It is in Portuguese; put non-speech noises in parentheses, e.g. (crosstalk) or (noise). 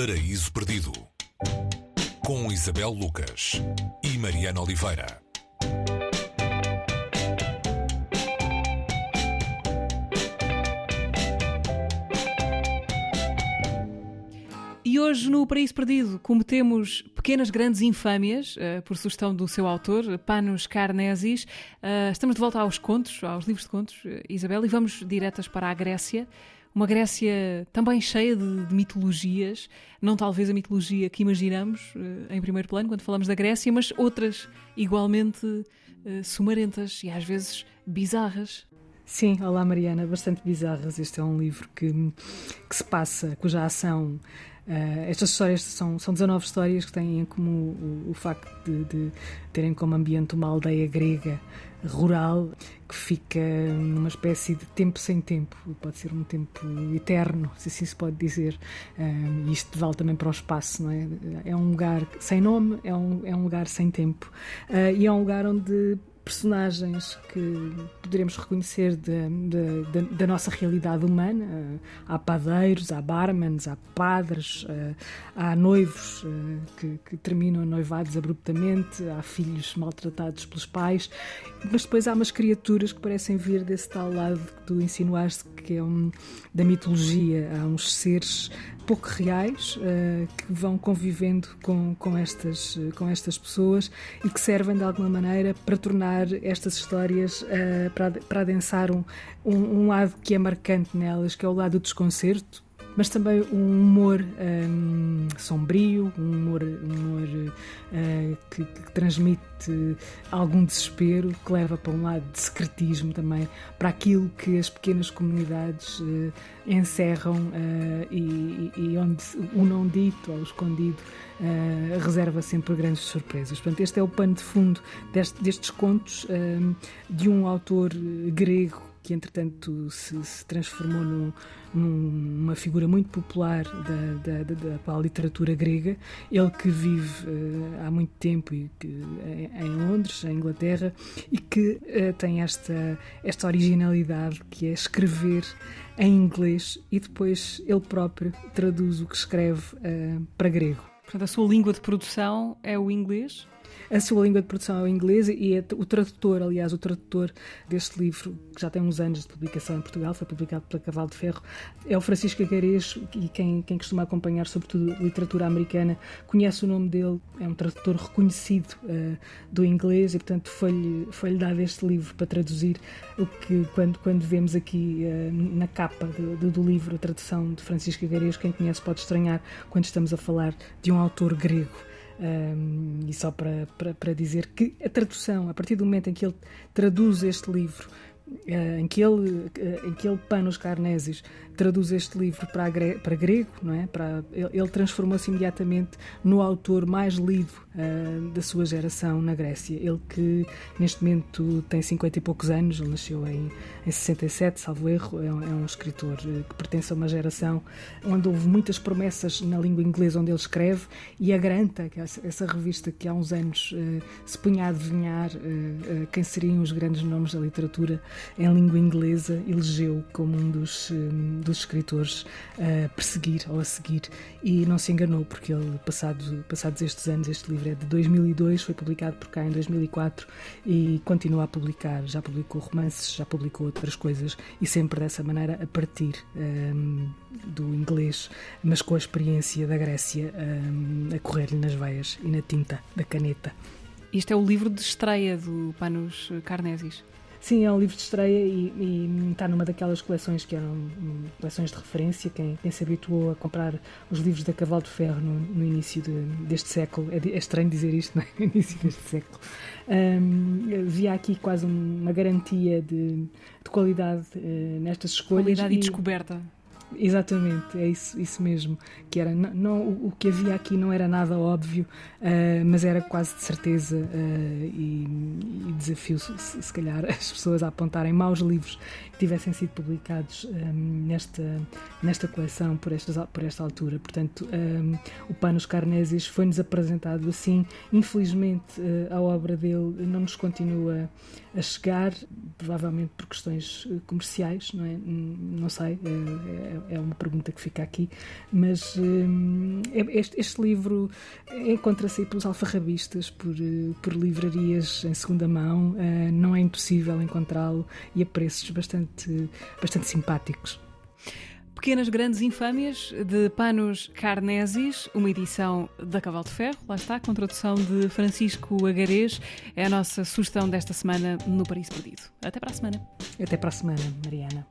Paraíso Perdido com Isabel Lucas e Mariana Oliveira. E hoje no Paraíso Perdido cometemos pequenas grandes infâmias, uh, por sugestão do seu autor, Panos Carnesis. Uh, estamos de volta aos contos, aos livros de contos, uh, Isabel, e vamos diretas para a Grécia. Uma Grécia também cheia de, de mitologias, não talvez a mitologia que imaginamos em primeiro plano quando falamos da Grécia, mas outras igualmente sumarentas e às vezes bizarras. Sim, olá Mariana, bastante bizarras. Este é um livro que, que se passa, cuja ação Uh, estas histórias são, são 19 histórias que têm comum o, o facto de, de, terem como ambiente uma aldeia grega rural que fica numa espécie de tempo sem tempo, pode ser um tempo eterno, se assim se pode dizer. Uh, e isto vale também para o espaço, não é? É um lugar sem nome, é um, é um lugar sem tempo. Uh, e é um lugar onde personagens que poderemos reconhecer da nossa realidade humana. Há padeiros, há barmans, há padres, eh, há noivos eh, que, que terminam noivados abruptamente, há filhos maltratados pelos pais, mas depois há umas criaturas que parecem vir desse tal lado que tu insinuaste que é um, da mitologia. Há uns seres pouco reais uh, que vão convivendo com, com, estas, com estas pessoas e que servem de alguma maneira para tornar estas histórias, uh, para, para adensar um, um, um lado que é marcante nelas, que é o lado do desconcerto, mas também um humor um, sombrio, um humor, um humor uh, que, que, transmite algum desespero, que leva para um lado de secretismo também, para aquilo que as pequenas comunidades uh, encerram uh, e, e, onde o não dito ou o escondido reserva sempre grandes surpresas. Portanto, este é o pano de fundo deste, destes contos de um autor grego que entretanto se, se transformou num, numa figura muito popular da, da, da, da, literatura grega. Ele que vive uh, há muito tempo e que, em, em Londres, em Inglaterra, e que uh, tem esta, esta originalidade que é escrever em inglês e depois ele próprio traduz o que escreve uh, para grego. Portanto, a sua língua de produção é o inglês? A sua língua de produção é o inglês e é o tradutor, aliás, o tradutor deste livro, que já tem uns anos de publicação em Portugal, foi publicado pela Cavalo de Ferro, é o Francisco Agarês e quem, quem costuma acompanhar, sobretudo, literatura americana, conhece o nome dele, é um tradutor reconhecido uh, do inglês e, portanto, foi-lhe foi dado este livro para traduzir o que, quando, quando vemos aqui uh, na capa do, do, do livro a tradução de Francisco Agarês, quem conhece pode estranhar quando estamos a falar de um autor grego. Um, e só para, para, para dizer que a tradução, a partir do momento em que ele traduz este livro eh, em que ele, eh, em que ele Panos Carnesis traduz este livro para, para grego, não é? Para, ele, ele transformou-se imediatamente no autor mais lido uh, da sua geração na Grécia. Ele que neste momento tem 50 e poucos anos, ele nasceu em, em 67, salvo erro, é um, é um escritor que pertence a uma geração onde houve muitas promessas na língua inglesa onde ele escreve e a Granta, que é essa revista que há uns anos uh, se punha a adivinhar uh, quem seriam os grandes nomes da literatura em língua inglesa, elegeu como um dos, um, dos escritores a perseguir ou a seguir e não se enganou, porque ele, passado, passados estes anos, este livro é de 2002, foi publicado por cá em 2004 e continua a publicar. Já publicou romances, já publicou outras coisas e sempre dessa maneira a partir um, do inglês, mas com a experiência da Grécia um, a correr-lhe nas veias e na tinta da caneta. Este é o livro de estreia do Panos Carnesis. Sim, é um livro de estreia e, e está numa daquelas coleções que eram um, coleções de referência. Quem, quem, se habituou a comprar os livros da Cavalo de Ferro no, no início de, deste século, é, é, estranho dizer isto, (laughs) não é? No início deste século, um, via aqui quase uma garantia de, de qualidade uh, nestas escolhas. Qualidade e, e descoberta. Exatamente, é isso, isso mesmo. Que era, não, não, o que havia aqui não era nada óbvio, uh, mas era quase de certeza uh, e, e, desafio, se, se, calhar, as pessoas a apontarem maus livros que tivessem sido publicados um, ah, nesta, nesta coleção por, estas, por esta altura. Portanto, um, o Panos Carnesis foi-nos apresentado assim. Infelizmente, uh, a obra dele não nos continua a chegar, provavelmente por questões comerciais, não é? Não sei. É, é é, é uma pergunta que fica aqui. Mas este, este, livro encontra-se pelos alfarrabistas, por, por livrarias em segunda mão. não é impossível encontrá-lo e a preços bastante, bastante simpáticos. Pequenas Grandes Infâmias, de Panos Carnesis, uma edição da Cavalo de Ferro, lá está, com tradução de Francisco Agarês. É a nossa sugestão desta semana no Paris Perdido. Até para a semana. Até para a semana, Mariana.